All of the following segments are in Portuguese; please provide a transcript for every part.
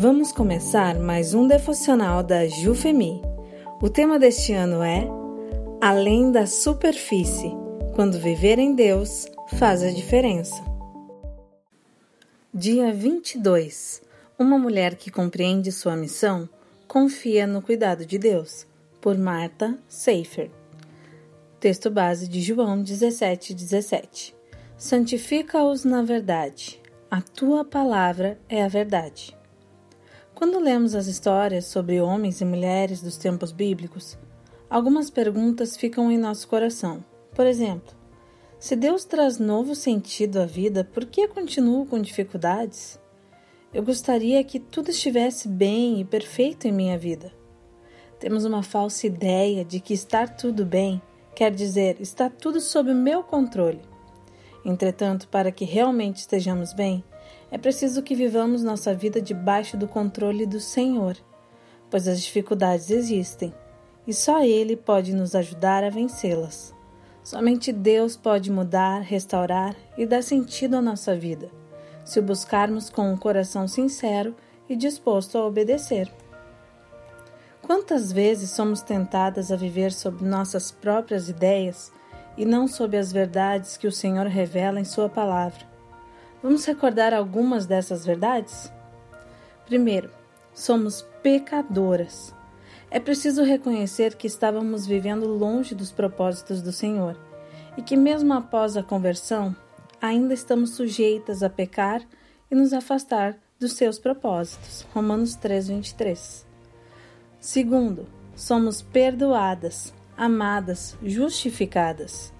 Vamos começar mais um devocional da Jufemi. O tema deste ano é Além da superfície. Quando viver em Deus faz a diferença. Dia 22. Uma mulher que compreende sua missão confia no cuidado de Deus, por Marta Seifer. Texto base de João 17, 17. Santifica-os na verdade. A tua palavra é a verdade. Quando lemos as histórias sobre homens e mulheres dos tempos bíblicos, algumas perguntas ficam em nosso coração. Por exemplo, se Deus traz novo sentido à vida, por que continuo com dificuldades? Eu gostaria que tudo estivesse bem e perfeito em minha vida. Temos uma falsa ideia de que estar tudo bem quer dizer estar tudo sob meu controle. Entretanto, para que realmente estejamos bem, é preciso que vivamos nossa vida debaixo do controle do Senhor, pois as dificuldades existem e só Ele pode nos ajudar a vencê-las. Somente Deus pode mudar, restaurar e dar sentido à nossa vida, se o buscarmos com um coração sincero e disposto a obedecer. Quantas vezes somos tentadas a viver sob nossas próprias ideias e não sob as verdades que o Senhor revela em Sua palavra? Vamos recordar algumas dessas verdades? Primeiro, somos pecadoras. É preciso reconhecer que estávamos vivendo longe dos propósitos do Senhor e que, mesmo após a conversão, ainda estamos sujeitas a pecar e nos afastar dos seus propósitos. Romanos 3, 23. Segundo, somos perdoadas, amadas, justificadas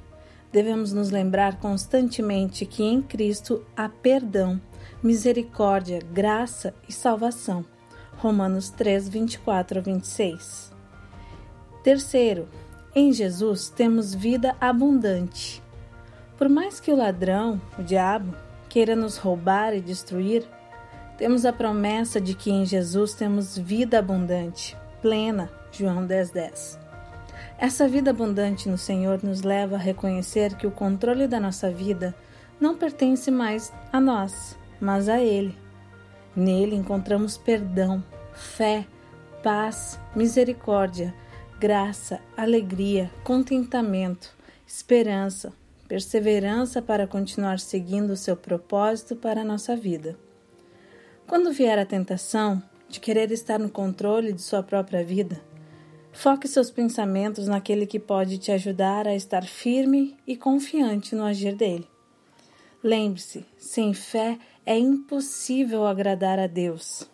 devemos nos lembrar constantemente que em Cristo há perdão, misericórdia, graça e salvação. Romanos 3, 24 a 26. Terceiro, em Jesus temos vida abundante. Por mais que o ladrão, o diabo, queira nos roubar e destruir, temos a promessa de que em Jesus temos vida abundante, plena. João 10, 10. Essa vida abundante no Senhor nos leva a reconhecer que o controle da nossa vida não pertence mais a nós, mas a Ele. Nele encontramos perdão, fé, paz, misericórdia, graça, alegria, contentamento, esperança, perseverança para continuar seguindo o seu propósito para a nossa vida. Quando vier a tentação de querer estar no controle de sua própria vida, Foque seus pensamentos naquele que pode te ajudar a estar firme e confiante no agir dele. Lembre-se, sem fé é impossível agradar a Deus.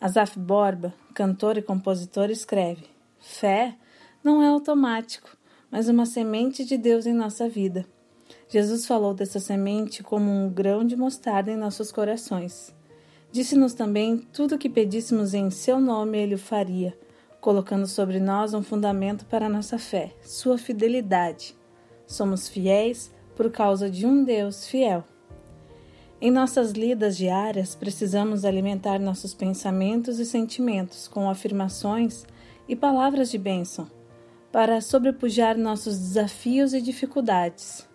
Asaf Borba, cantor e compositor, escreve: Fé não é automático, mas uma semente de Deus em nossa vida. Jesus falou dessa semente como um grão de mostarda em nossos corações. Disse-nos também tudo o que pedíssemos em seu nome ele o faria colocando sobre nós um fundamento para a nossa fé, sua fidelidade. Somos fiéis por causa de um Deus fiel. Em nossas lidas diárias, precisamos alimentar nossos pensamentos e sentimentos com afirmações e palavras de bênção para sobrepujar nossos desafios e dificuldades.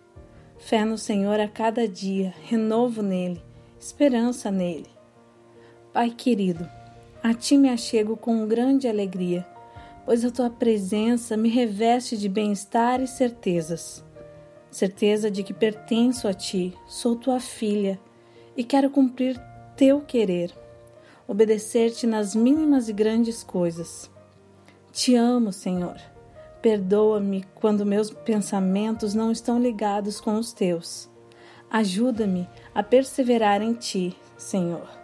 Fé no Senhor a cada dia, renovo nele, esperança nele. Pai querido, a ti me achego com grande alegria, pois a tua presença me reveste de bem-estar e certezas. Certeza de que pertenço a ti, sou tua filha e quero cumprir teu querer, obedecer-te nas mínimas e grandes coisas. Te amo, Senhor. Perdoa-me quando meus pensamentos não estão ligados com os teus. Ajuda-me a perseverar em ti, Senhor.